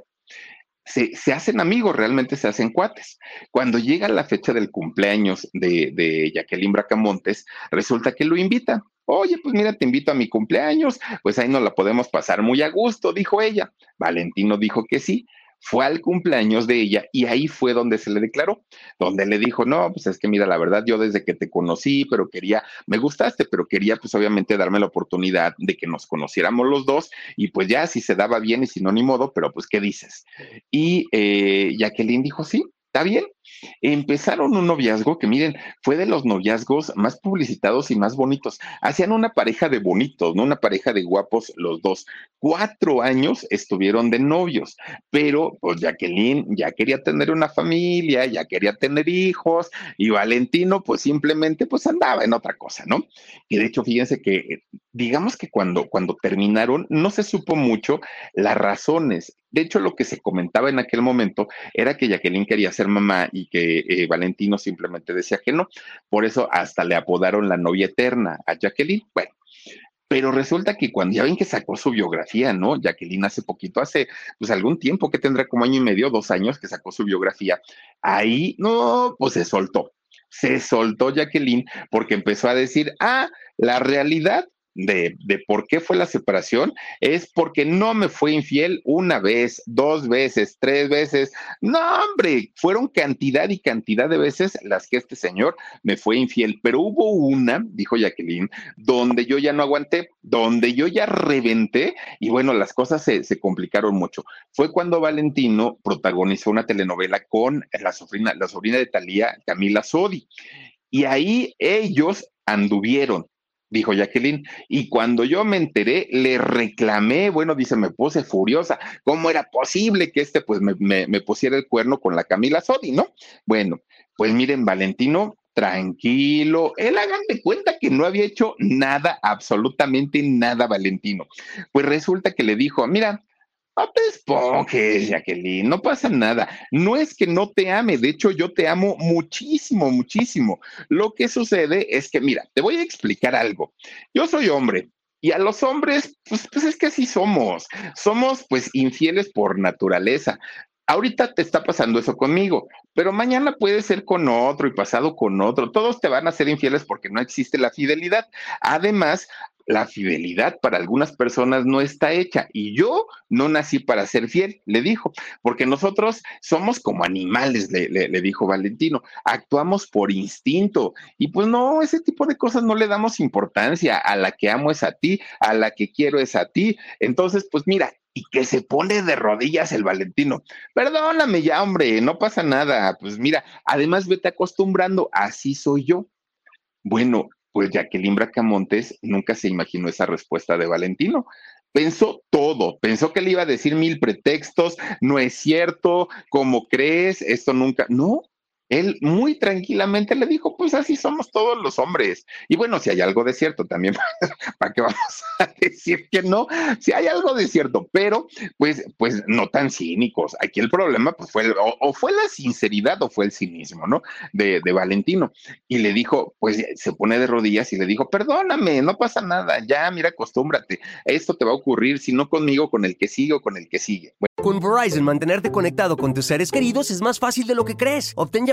Se, se, hacen amigos, realmente se hacen cuates. Cuando llega la fecha del cumpleaños de, de Jacqueline Bracamontes, resulta que lo invita. Oye, pues mira, te invito a mi cumpleaños, pues ahí nos la podemos pasar muy a gusto, dijo ella. Valentino dijo que sí, fue al cumpleaños de ella y ahí fue donde se le declaró, donde le dijo, no, pues es que mira, la verdad, yo desde que te conocí, pero quería, me gustaste, pero quería pues obviamente darme la oportunidad de que nos conociéramos los dos y pues ya si se daba bien y si no, ni modo, pero pues ¿qué dices? Y eh, Jacqueline dijo, sí, Está bien, empezaron un noviazgo que miren, fue de los noviazgos más publicitados y más bonitos. Hacían una pareja de bonitos, ¿no? Una pareja de guapos los dos. Cuatro años estuvieron de novios, pero pues Jacqueline ya quería tener una familia, ya quería tener hijos y Valentino pues simplemente pues andaba en otra cosa, ¿no? Y de hecho, fíjense que digamos que cuando, cuando terminaron no se supo mucho las razones. De hecho, lo que se comentaba en aquel momento era que Jacqueline quería ser mamá y que eh, Valentino simplemente decía que no. Por eso hasta le apodaron la novia eterna a Jacqueline. Bueno, pero resulta que cuando ya ven que sacó su biografía, ¿no? Jacqueline hace poquito, hace pues algún tiempo que tendrá como año y medio, dos años que sacó su biografía, ahí no, pues se soltó. Se soltó Jacqueline porque empezó a decir, ah, la realidad de, de, por qué fue la separación es porque no me fue infiel una vez, dos veces, tres veces. No, hombre, fueron cantidad y cantidad de veces las que este señor me fue infiel, pero hubo una, dijo Jacqueline, donde yo ya no aguanté, donde yo ya reventé y bueno, las cosas se, se complicaron mucho. Fue cuando Valentino protagonizó una telenovela con la sobrina, la sobrina de Talía, Camila Sodi. Y ahí ellos anduvieron dijo Jacqueline. Y cuando yo me enteré, le reclamé, bueno, dice, me puse furiosa. ¿Cómo era posible que este, pues, me, me, pusiera el cuerno con la Camila Sodi, no? Bueno, pues miren, Valentino, tranquilo. Él hagan de cuenta que no había hecho nada, absolutamente nada, Valentino. Pues resulta que le dijo, mira, no te esponjes, Jacqueline, no pasa nada. No es que no te ame, de hecho yo te amo muchísimo, muchísimo. Lo que sucede es que, mira, te voy a explicar algo. Yo soy hombre, y a los hombres, pues, pues, es que así somos. Somos pues infieles por naturaleza. Ahorita te está pasando eso conmigo, pero mañana puede ser con otro y pasado con otro. Todos te van a ser infieles porque no existe la fidelidad. Además, la fidelidad para algunas personas no está hecha y yo no nací para ser fiel, le dijo, porque nosotros somos como animales, le, dijo Valentino, actuamos por instinto y pues no, ese tipo de cosas no le damos importancia, a la que amo es a ti, a la que quiero es a ti, entonces pues mira, y que se pone de rodillas el Valentino. Perdóname ya, hombre, no pasa nada. Pues mira, además vete acostumbrando, así soy yo. Bueno, pues Jacqueline Bracamontes nunca se imaginó esa respuesta de Valentino. Pensó todo, pensó que le iba a decir mil pretextos, no es cierto, ¿cómo crees? Esto nunca, no, él muy tranquilamente le dijo, pues así somos todos los hombres. Y bueno, si hay algo de cierto también, ¿para qué vamos a decir que no? Si hay algo de cierto, pero pues, pues no tan cínicos. Aquí el problema pues fue, o, fue la sinceridad o fue el cinismo, ¿no? De, de, Valentino. Y le dijo, pues se pone de rodillas y le dijo, perdóname, no pasa nada, ya, mira, acostúmbrate. Esto te va a ocurrir, si no conmigo, con el que sigue o con el que sigue. Con Verizon, mantenerte conectado con tus seres queridos es más fácil de lo que crees. Obtén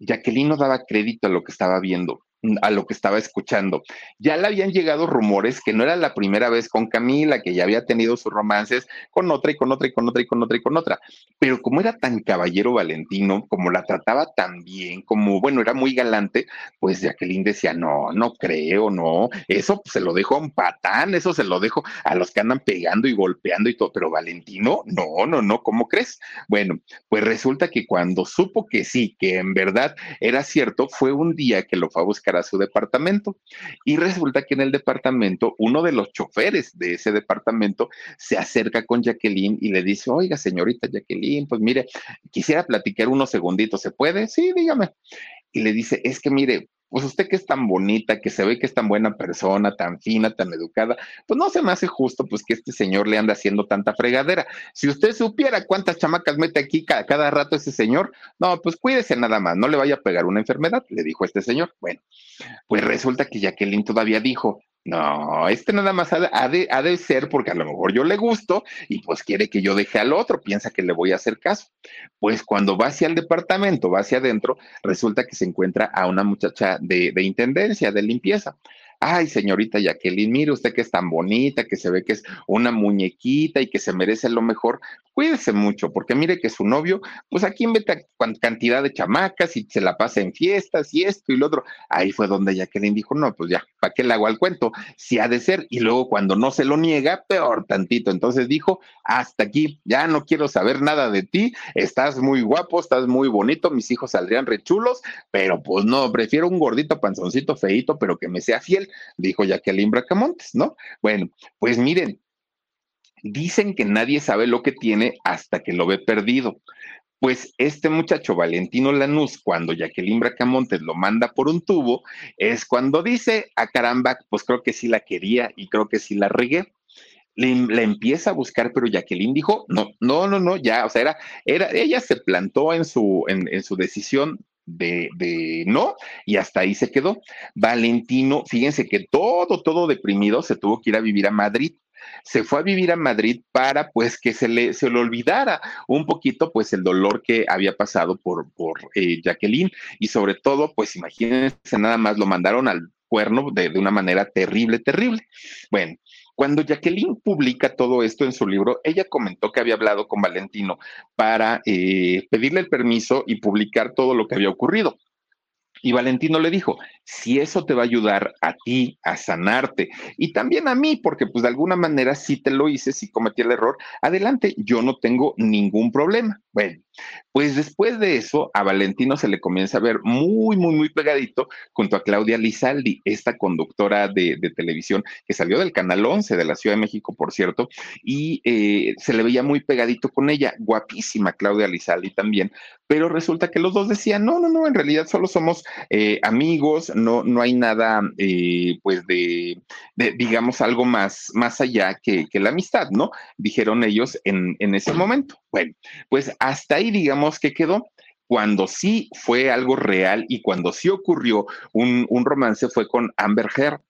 Jacqueline no daba crédito a lo que estaba viendo a lo que estaba escuchando. Ya le habían llegado rumores que no era la primera vez con Camila, que ya había tenido sus romances con otra y con otra y con otra y con otra y con otra. Pero como era tan caballero Valentino, como la trataba tan bien, como, bueno, era muy galante, pues Jacqueline decía, no, no creo, no, eso se lo dejo a un patán, eso se lo dejo a los que andan pegando y golpeando y todo, pero Valentino, no, no, no, ¿cómo crees? Bueno, pues resulta que cuando supo que sí, que en verdad era cierto, fue un día que lo fue a buscar a su departamento. Y resulta que en el departamento, uno de los choferes de ese departamento se acerca con Jacqueline y le dice, oiga, señorita Jacqueline, pues mire, quisiera platicar unos segunditos, ¿se puede? Sí, dígame. Y le dice, es que mire, pues usted que es tan bonita, que se ve que es tan buena persona, tan fina, tan educada, pues no se me hace justo pues que este señor le ande haciendo tanta fregadera. Si usted supiera cuántas chamacas mete aquí cada, cada rato ese señor, no, pues cuídese nada más, no le vaya a pegar una enfermedad, le dijo este señor. Bueno, pues resulta que Jacqueline todavía dijo, No, este nada más ha de, ser porque a lo mejor yo le gusto y pues quiere que yo deje al otro, piensa que le voy a hacer caso. Pues cuando va hacia el departamento, va hacia adentro, resulta que se encuentra a una muchacha de, de intendencia, de limpieza ay, señorita Jacqueline, mire usted que es tan bonita, que se ve que es una muñequita y que se merece lo mejor, cuídese mucho, porque mire que su novio, pues aquí inventa cantidad de chamacas y se la pasa en fiestas y esto y lo otro. Ahí fue donde Jacqueline dijo, no, pues ya, ¿para qué le hago al cuento? Si ha de ser, y luego cuando no se lo niega, peor tantito. Entonces dijo, hasta aquí, ya no quiero saber nada de ti, estás muy guapo, estás muy bonito, mis hijos saldrían rechulos, pero pues no, prefiero un gordito panzoncito feito, pero que me sea fiel dijo Jacqueline Bracamontes, ¿no? Bueno, pues miren, dicen que nadie sabe lo que tiene hasta que lo ve perdido. Pues este muchacho Valentino Lanús, cuando Jacqueline Bracamontes lo manda por un tubo, es cuando dice, a ah, caramba, pues creo que sí la quería y creo que sí la regué. Le, empieza a buscar, pero Jacqueline dijo, no, no, no, no, ya, o sea, era, era, ella se plantó en su, en, en su decisión de, no, y hasta ahí se quedó. Valentino, fíjense que todo, todo deprimido, se tuvo que ir a vivir a Madrid se fue a vivir a Madrid para pues que se le, se le olvidara un poquito pues el dolor que había pasado por, por eh, Jacqueline y sobre todo pues imagínense nada más lo mandaron al cuerno de, de, una manera terrible, terrible. Bueno, cuando Jacqueline publica todo esto en su libro, ella comentó que había hablado con Valentino para eh, pedirle el permiso y publicar todo lo que había ocurrido. Y Valentino le dijo, si eso te va a ayudar a ti a sanarte y también a mí, porque pues de alguna manera si te lo hice, si cometí el error, adelante, yo no tengo ningún problema. Bueno, pues después de eso, a Valentino se le comienza a ver muy, muy, muy pegadito junto a Claudia Lizaldi, esta conductora de, televisión que salió del Canal 11 de la Ciudad de México, por cierto, y eh, se le veía muy pegadito con ella, guapísima Claudia Lizaldi también, pero resulta que los dos decían, no, no, no, en realidad solo somos eh, amigos, no, no hay nada, eh, pues, de, digamos, algo más, más allá que, que, la amistad, ¿no? Dijeron ellos en, en ese momento. Bueno, pues hasta ahí, digamos que quedó cuando sí fue algo real y cuando sí ocurrió un, un, romance fue con Amber Heard.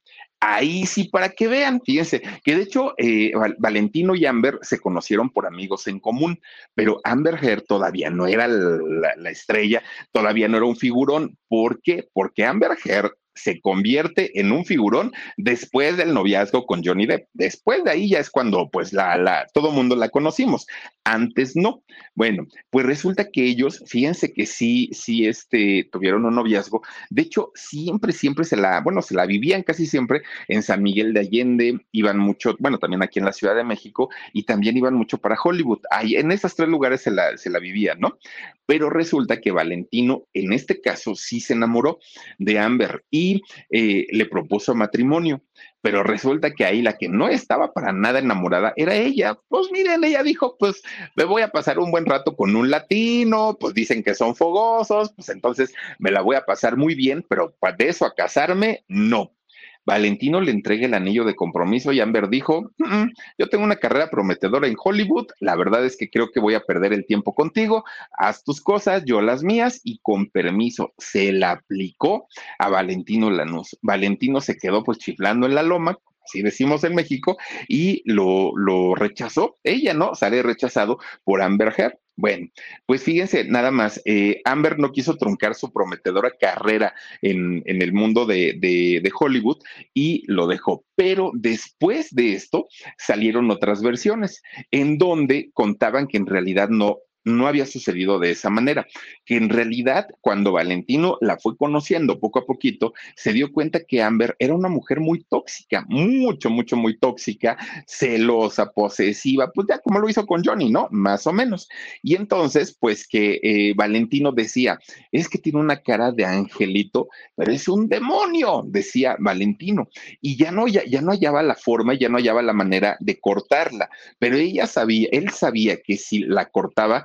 Ahí sí, para que vean, fíjense, que de hecho eh, Valentino y Amber se conocieron por amigos en común, pero Amber Heard todavía no era la, la estrella, todavía no era un figurón. ¿Por qué? Porque Amber Heard se convierte en un figurón después del noviazgo con Johnny Depp. Después de ahí ya es cuando pues la, la, todo mundo la conocimos. Antes no. Bueno, pues resulta que ellos, fíjense que sí, sí, este, tuvieron un noviazgo. De hecho, siempre, siempre se la, bueno, se la vivían casi siempre en San Miguel de Allende, iban mucho, bueno, también aquí en la Ciudad de México y también iban mucho para Hollywood. En esos tres lugares se la, se la vivían, ¿no? Pero resulta que Valentino, en este caso, sí se enamoró de Amber y eh, le propuso matrimonio. Pero resulta que ahí la que no estaba para nada enamorada era ella. Pues miren, ella dijo, pues me voy a pasar un buen rato con un latino, pues dicen que son fogosos, pues entonces me la voy a pasar muy bien, pero de eso a casarme, no. Valentino le entrega el anillo de compromiso y Amber dijo, yo tengo una carrera prometedora en Hollywood, la verdad es que creo que voy a perder el tiempo contigo, haz tus cosas, yo las mías y con permiso se la aplicó a Valentino Lanús. Valentino se quedó pues chiflando en la loma, así decimos en México, y lo, lo rechazó, ella no, sale rechazado por Amber Heard. Bueno, pues fíjense, nada más, eh, Amber no quiso truncar su prometedora carrera en, en el mundo de, de, de, Hollywood y lo dejó. Pero después de esto salieron otras versiones en donde contaban que en realidad no, no había sucedido de esa manera, que en realidad cuando Valentino la fue conociendo poco a poquito, se dio cuenta que Amber era una mujer muy tóxica, mucho, mucho, muy tóxica, celosa, posesiva, pues ya como lo hizo con Johnny, ¿no? Más o menos. Y entonces, pues que eh, Valentino decía, es que tiene una cara de angelito, pero es un demonio, decía Valentino. Y ya no, ya, ya no hallaba la forma, ya no hallaba la manera de cortarla, pero ella sabía, él sabía que si la cortaba,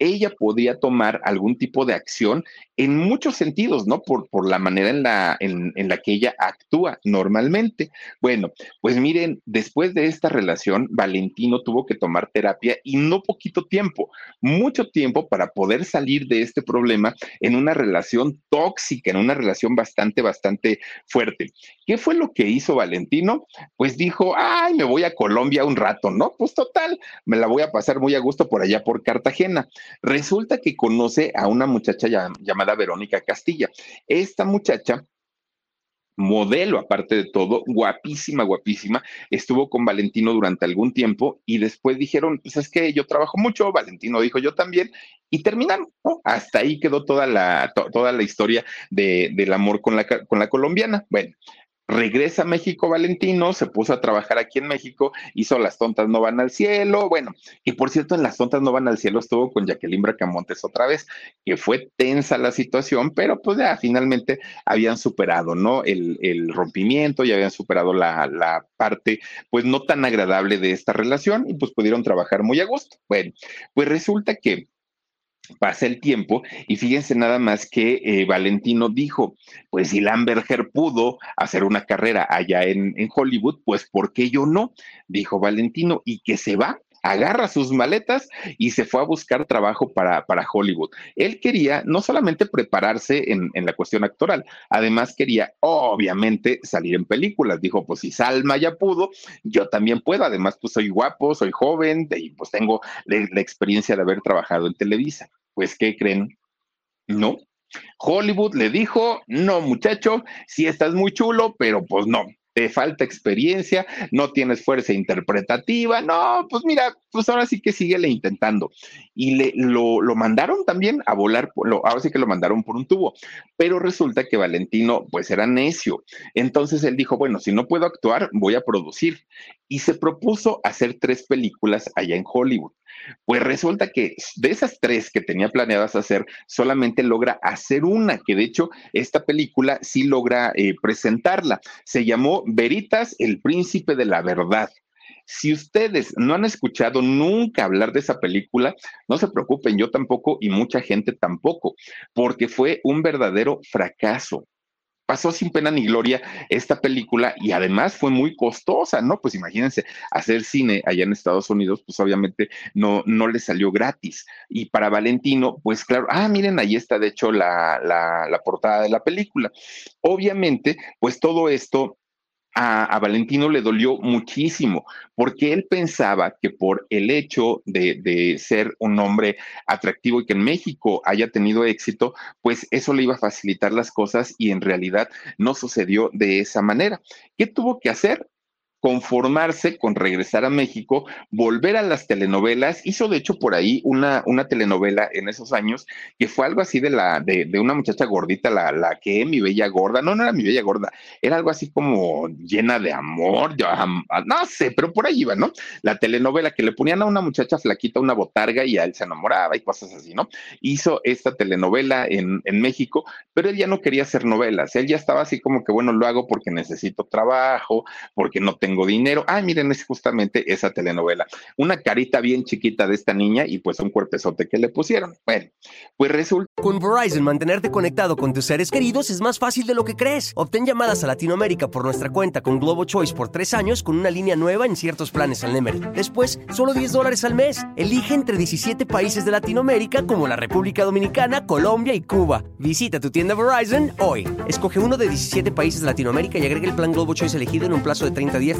ella podía tomar algún tipo de acción en muchos sentidos, ¿no? Por, por la manera en la, en, en la que ella actúa normalmente. Bueno, pues miren, después de esta relación, Valentino tuvo que tomar terapia y no poquito tiempo, mucho tiempo para poder salir de este problema en una relación tóxica, en una relación bastante, bastante fuerte. ¿Qué fue lo que hizo Valentino? Pues dijo, ay, me voy a Colombia un rato, ¿no? Pues total, me la voy a pasar muy a gusto por allá por Cartagena. Resulta que conoce a una muchacha llamada Verónica Castilla. Esta muchacha modelo aparte de todo, guapísima, guapísima, estuvo con Valentino durante algún tiempo y después dijeron, pues es que yo trabajo mucho, Valentino dijo yo también, y terminaron, Hasta ahí quedó toda la, toda la historia de, del amor con la, con la colombiana. Bueno, regresa a México Valentino, se puso a trabajar aquí en México, hizo Las Tontas No Van al Cielo, bueno, y por cierto, en Las Tontas No Van al Cielo estuvo con Jacqueline Bracamontes otra vez, que fue tensa la situación, pero pues ya finalmente habían superado, ¿no? El, el rompimiento, ya habían superado la, la parte, pues no tan agradable de esta relación y pues pudieron trabajar muy a gusto. Bueno, pues resulta que pasa el tiempo y fíjense nada más que eh, Valentino dijo, pues si Lamberger pudo hacer una carrera allá en, en Hollywood, pues ¿por qué yo no? Dijo Valentino y que se va agarra sus maletas y se fue a buscar trabajo para, para Hollywood. Él quería no solamente prepararse en, en, la cuestión actoral, además quería obviamente salir en películas. Dijo, pues si Salma ya pudo, yo también puedo. Además, pues soy guapo, soy joven y pues tengo la, la experiencia de haber trabajado en Televisa. Pues, ¿qué creen? No. Hollywood le dijo, no muchacho, sí estás muy chulo, pero pues no, te falta experiencia, no tienes fuerza interpretativa, no, pues mira, pues ahora sí que síguele intentando. Y le, lo, lo mandaron también a volar, lo, ahora sí que lo mandaron por un tubo, pero resulta que Valentino pues era necio. Entonces él dijo, bueno, si no puedo actuar, voy a producir. Y se propuso hacer tres películas allá en Hollywood. Pues resulta que de esas tres que tenía planeadas hacer, solamente logra hacer una, que de hecho esta película sí logra eh, presentarla. Se llamó Veritas, el príncipe de la verdad. Si ustedes no han escuchado nunca hablar de esa película, no se preocupen, yo tampoco y mucha gente tampoco, porque fue un verdadero fracaso pasó sin pena ni gloria esta película y además fue muy costosa, ¿no? Pues imagínense, hacer cine allá en Estados Unidos, pues obviamente no, no le salió gratis. Y para Valentino, pues claro, ah, miren, ahí está de hecho la, la, la portada de la película. Obviamente, pues todo esto a, Valentino le dolió muchísimo, porque él pensaba que por el hecho de, de, ser un hombre atractivo y que en México haya tenido éxito, pues eso le iba a facilitar las cosas y en realidad no sucedió de esa manera. ¿Qué tuvo que hacer? Conformarse con regresar a México, volver a las telenovelas. Hizo de hecho por ahí una, una telenovela en esos años que fue algo así de la de, de una muchacha gordita, la, la que mi bella gorda, no, no era mi bella gorda, era algo así como llena de amor, yo, um, no sé, pero por ahí iba, ¿no? La telenovela que le ponían a una muchacha flaquita una botarga y a él se enamoraba y cosas así, ¿no? Hizo esta telenovela en, en México, pero él ya no quería hacer novelas, él ya estaba así como que, bueno, lo hago porque necesito trabajo, porque no tengo tengo dinero. Ah, miren, es justamente esa telenovela. Una carita bien chiquita de esta niña y pues un cuerpezote que le pusieron. Bueno, pues resulta. Con Verizon, mantenerte conectado con tus seres queridos es más fácil de lo que crees. Obtén llamadas a Latinoamérica por nuestra cuenta con Globo Choice por tres años con una línea nueva en ciertos planes al Nemer. Después, solo 10 dólares al mes. Elige entre 17 países de Latinoamérica como la República Dominicana, Colombia y Cuba. Visita tu tienda Verizon hoy. Escoge uno de 17 países de Latinoamérica y agrega el plan Globo Choice elegido en un plazo de 30 días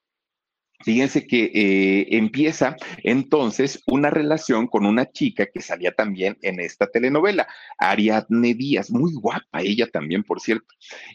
Fíjense que eh, empieza entonces una relación con una chica que salía también en esta telenovela, Ariadne Díaz, muy guapa ella también, por cierto.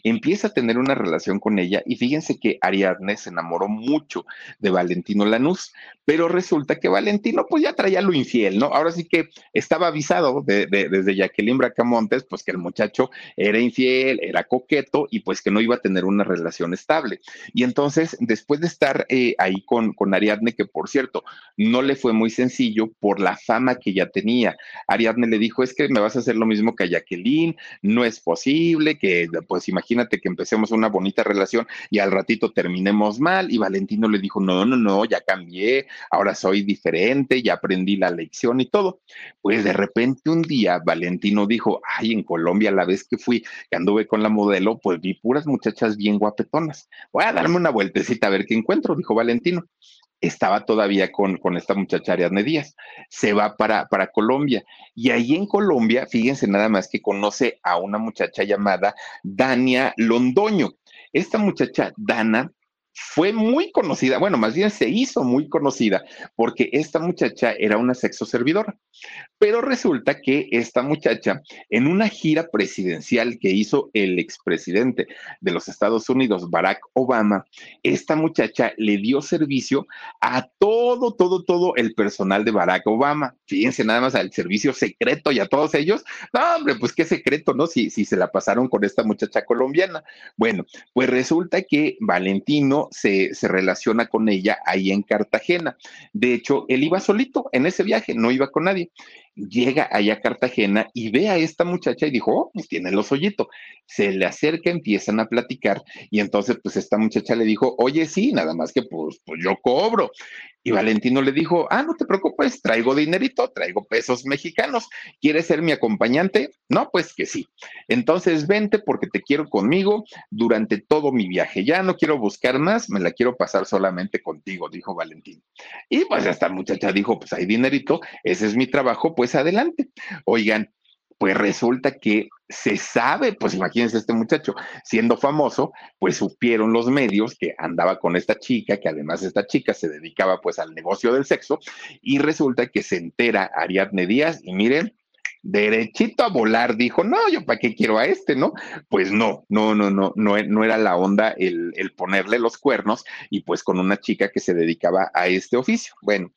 Empieza a tener una relación con ella y fíjense que Ariadne se enamoró mucho de Valentino Lanús, pero resulta que Valentino pues ya traía lo infiel, ¿no? Ahora sí que estaba avisado de, de, desde Jacqueline Bracamontes, pues que el muchacho era infiel, era coqueto y pues que no iba a tener una relación estable. Y entonces, después de estar eh, ahí con Ariadne, que por cierto, no le fue muy sencillo por la fama que ya tenía. Ariadne le dijo, es que me vas a hacer lo mismo que a Jacqueline, no es posible, que pues imagínate que empecemos una bonita relación y al ratito terminemos mal. Y Valentino le dijo, no, no, no, ya cambié, ahora soy diferente, ya aprendí la lección y todo. Pues de repente un día Valentino dijo, ay, en Colombia la vez que fui, que anduve con la modelo, pues vi puras muchachas bien guapetonas. Voy a darme una vueltecita a ver qué encuentro, dijo Valentino estaba todavía con, con esta muchacha Ariadne Díaz. Se va para, para Colombia. Y ahí en Colombia, fíjense nada más que conoce a una muchacha llamada Dania Londoño. Esta muchacha, Dana, fue muy conocida, bueno, más bien se hizo muy conocida porque esta muchacha era una sexo servidora. Pero resulta que esta muchacha, en una gira presidencial que hizo el expresidente de los Estados Unidos, Barack Obama, esta muchacha le dio servicio a todo, todo, todo el personal de Barack Obama. Fíjense nada más al servicio secreto y a todos ellos. No, hombre, pues qué secreto, ¿no? Si, si se la pasaron con esta muchacha colombiana. Bueno, pues resulta que Valentino se, relaciona con ella ahí en Cartagena. De hecho, él iba solito en ese viaje, no iba con nadie llega allá a Cartagena y ve a esta muchacha y dijo, oh, pues tiene los hoyitos. Se le acerca, empiezan a platicar y entonces pues esta muchacha le dijo, oye, sí, nada más que pues, pues yo cobro. Y Valentino le dijo, ah, no te preocupes, traigo dinerito, traigo pesos mexicanos. ¿Quieres ser mi acompañante? No, pues que sí. Entonces vente porque te quiero conmigo durante todo mi viaje. Ya no quiero buscar más, me la quiero pasar solamente contigo, dijo Valentino. Y pues esta muchacha dijo, pues hay dinerito, ese es mi trabajo, pues adelante. Oigan, pues resulta que se sabe, pues imagínense este muchacho, siendo famoso, pues supieron los medios que andaba con esta chica, que además esta chica se dedicaba pues al negocio del sexo, y resulta que se entera Ariadne Díaz y miren, derechito a volar, dijo, no, yo para qué quiero a este, ¿no? Pues no, no, no, no, no, no era la onda el, el ponerle los cuernos y pues con una chica que se dedicaba a este oficio. Bueno,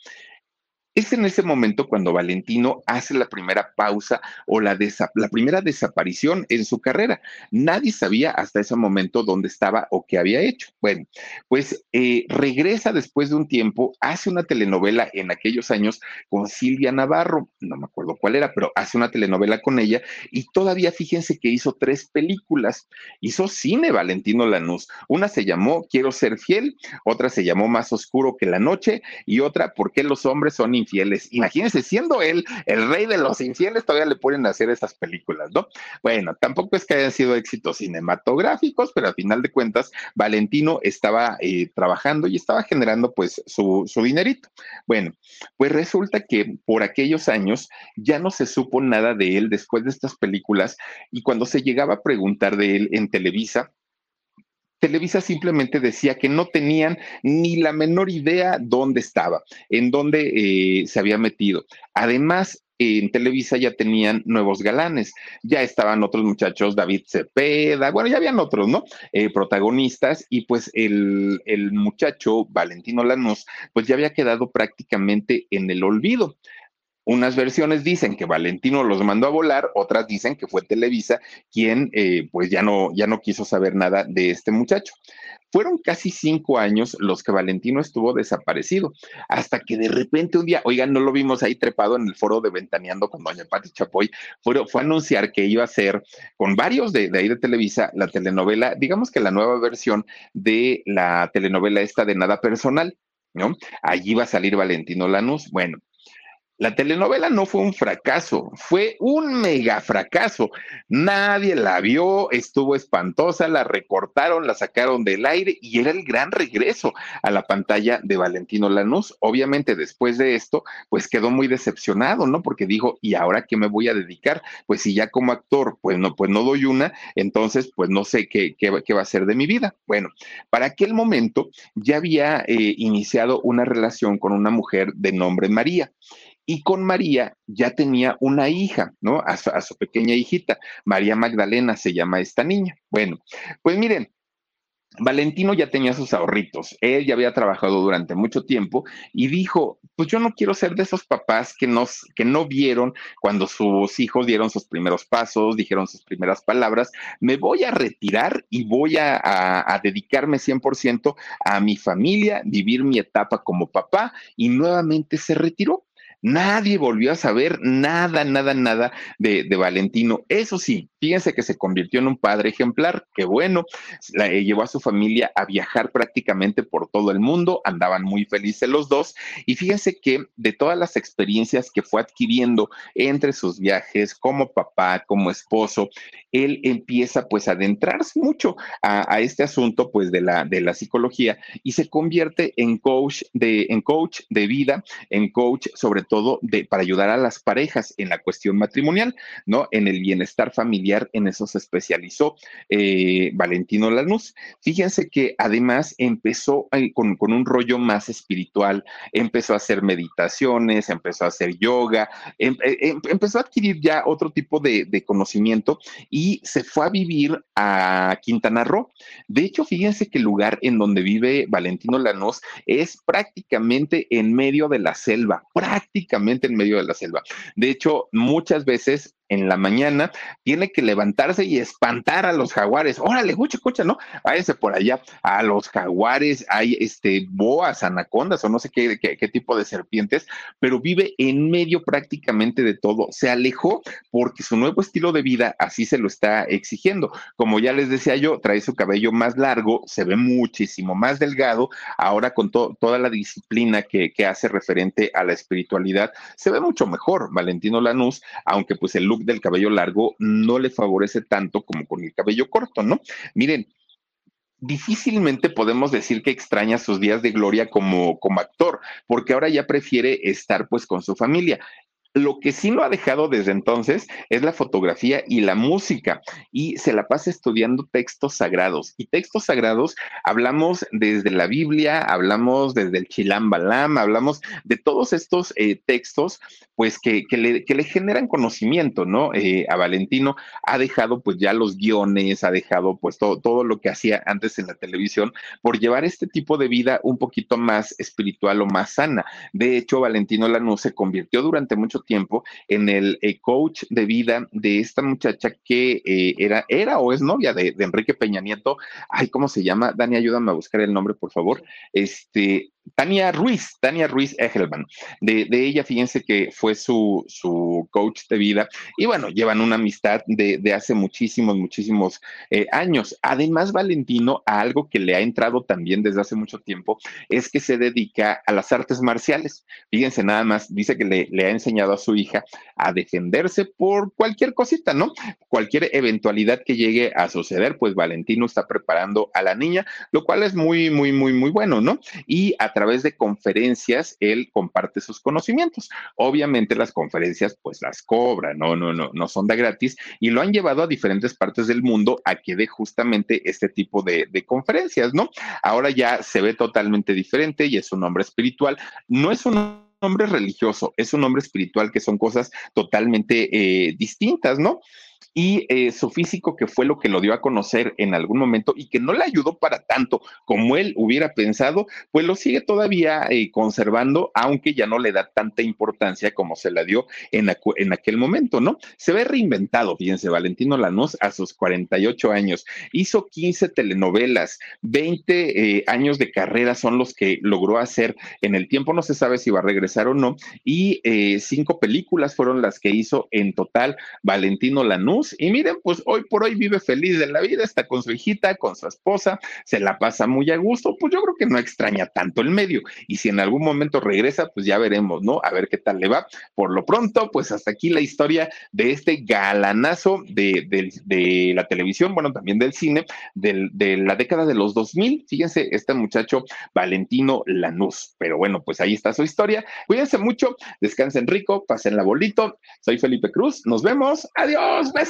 es en ese momento cuando Valentino hace la primera pausa o la, la, primera desaparición en su carrera. Nadie sabía hasta ese momento dónde estaba o qué había hecho. Bueno, pues eh, regresa después de un tiempo, hace una telenovela en aquellos años con Silvia Navarro, no me acuerdo cuál era, pero hace una telenovela con ella y todavía fíjense que hizo tres películas. Hizo cine Valentino Lanús. Una se llamó Quiero ser fiel, otra se llamó Más oscuro que la noche y otra ¿Por qué los hombres son infieles. Imagínense, siendo él el rey de los infieles, todavía le ponen a hacer esas películas, ¿no? Bueno, tampoco es que hayan sido éxitos cinematográficos, pero al final de cuentas, Valentino estaba eh, trabajando y estaba generando pues su, su dinerito. Bueno, pues resulta que por aquellos años ya no se supo nada de él después de estas películas y cuando se llegaba a preguntar de él en Televisa, Televisa simplemente decía que no tenían ni la menor idea dónde estaba, en dónde eh, se había metido. Además, en Televisa ya tenían nuevos galanes, ya estaban otros muchachos, David Cepeda, bueno, ya habían otros, ¿no? Eh, protagonistas y pues el, el muchacho Valentino Lanús, pues ya había quedado prácticamente en el olvido. Unas versiones dicen que Valentino los mandó a volar, otras dicen que fue Televisa quien eh, pues ya no, ya no quiso saber nada de este muchacho. Fueron casi cinco años los que Valentino estuvo desaparecido, hasta que de repente un día, oigan, no lo vimos ahí trepado en el foro de Ventaneando con doña Pati Chapoy, fue, fue a anunciar que iba a ser con varios de, de ahí de Televisa la telenovela, digamos que la nueva versión de la telenovela esta de Nada Personal. ¿No? Allí va a salir Valentino Lanús. Bueno, la telenovela no fue un fracaso, fue un mega fracaso. Nadie la vio, estuvo espantosa, la recortaron, la sacaron del aire y era el gran regreso a la pantalla de Valentino Lanús. Obviamente después de esto, pues quedó muy decepcionado, ¿no? Porque dijo, ¿y ahora qué me voy a dedicar? Pues si ya como actor, pues no, pues no doy una, entonces pues no sé qué, qué, va a ser de mi vida. Bueno, para aquel momento ya había eh, iniciado una relación con una mujer de nombre María. Y con María ya tenía una hija, ¿no? A su, pequeña hijita, María Magdalena se llama esta niña. Bueno, pues miren, Valentino ya tenía sus ahorritos, él ya había trabajado durante mucho tiempo y dijo, pues yo no quiero ser de esos papás que, nos, que no vieron cuando sus hijos dieron sus primeros pasos, dijeron sus primeras palabras, me voy a retirar y voy a, a, a dedicarme 100% a mi familia, vivir mi etapa como papá y nuevamente se retiró. Nadie volvió a saber nada, nada, nada de, Valentino. Eso sí, fíjense que se convirtió en un padre ejemplar, que bueno, eh, llevó a su familia a viajar prácticamente por todo el mundo, andaban muy felices los dos, y fíjense que de todas las experiencias que fue adquiriendo entre sus viajes como papá, como esposo, él empieza pues a adentrarse mucho a, a este asunto pues de la, de la psicología y se convierte en coach de, en coach de vida, en coach sobre todo para ayudar a las parejas en la cuestión matrimonial, ¿no? En el bienestar familiar, en eso se especializó eh, Valentino Lanús. Fíjense que además empezó eh, con, un rollo más espiritual, empezó a hacer meditaciones, empezó a hacer yoga, em, em, em empezó a adquirir ya otro tipo de, de conocimiento y se fue a vivir a Quintana Roo. De hecho, fíjense que el lugar en donde vive Valentino Lanús es prácticamente en medio de la selva, prácticamente en medio de la selva. De hecho, muchas veces en la mañana, tiene que levantarse y espantar a los jaguares. Órale, escucha, escucha, ¿no? Váyase por allá a los jaguares, hay este boas, anacondas o no sé qué, qué, tipo de serpientes, pero vive en medio prácticamente de todo. Se alejó porque su nuevo estilo de vida así se lo está exigiendo. Como ya les decía yo, trae su cabello más largo, se ve muchísimo más delgado, ahora con to toda la disciplina que, que hace referente a la espiritualidad, se ve mucho mejor Valentino Lanús, aunque pues el look del cabello largo no le favorece tanto como con el cabello corto, ¿no? Miren, difícilmente podemos decir que extraña sus días de gloria como, como actor, porque ahora ya prefiere estar pues con su familia. Lo que sí lo ha dejado desde entonces es la fotografía y la música y se la pasa estudiando textos sagrados. Y textos sagrados hablamos desde la Biblia, hablamos desde el Chilam Balam, hablamos de todos estos eh, textos pues que, que, le, que, le, generan conocimiento, ¿no? Eh, a Valentino ha dejado pues ya los guiones, ha dejado pues todo, todo lo que hacía antes en la televisión por llevar este tipo de vida un poquito más espiritual o más sana. De hecho, Valentino Lanús se convirtió durante mucho tiempo en el eh, coach de vida de esta muchacha que eh, era, era o es novia de, de, Enrique Peña Nieto. Ay, ¿cómo se llama? Dani, ayúdame a buscar el nombre, por favor. Este, Tania Ruiz, Tania Ruiz Egelman. De, ella, fíjense que fue su, su, coach de vida y bueno, llevan una amistad de, de hace muchísimos, muchísimos eh, años. Además, Valentino, a algo que le ha entrado también desde hace mucho tiempo, es que se dedica a las artes marciales. Fíjense nada más, dice que le, le ha enseñado a su hija a defenderse por cualquier cosita, ¿no? Cualquier eventualidad que llegue a suceder, pues Valentino está preparando a la niña, lo cual es muy, muy, muy, muy bueno, ¿no? Y a través de conferencias, él comparte sus conocimientos. Obviamente las conferencias, pues las cobra, no, no, no, no son de gratis y lo han llevado a diferentes partes del mundo a que dé justamente este tipo de, de conferencias, ¿no? Ahora ya se ve totalmente diferente y es un hombre espiritual. No es un hombre religioso, es un hombre espiritual, que son cosas totalmente eh, distintas, ¿no? Y eh, su físico, que fue lo que lo dio a conocer en algún momento y que no le ayudó para tanto como él hubiera pensado, pues lo sigue todavía eh, conservando, aunque ya no le da tanta importancia como se la dio en, en aquel momento, ¿no? Se ve reinventado, fíjense, Valentino Lanús a sus 48 años, hizo 15 telenovelas, 20 eh, años de carrera son los que logró hacer en el tiempo, no se sabe si va a regresar o no, y cinco películas fueron las que hizo en total Valentino Lanús y miren, pues hoy por hoy vive feliz de la vida, está con su hijita, con su esposa, se la pasa muy a gusto, pues yo creo que no extraña tanto el medio. Y si en algún momento regresa, pues ya veremos, ¿no? A ver qué tal le va. Por lo pronto, pues hasta aquí la historia de este galanazo de, de, la televisión, bueno, también del cine, de la década de los 2000. Fíjense, este muchacho Valentino Lanús. Pero bueno, pues ahí está su historia. Cuídense mucho, descansen rico, pasen la bolito. Soy Felipe Cruz, nos vemos. Adiós, besos.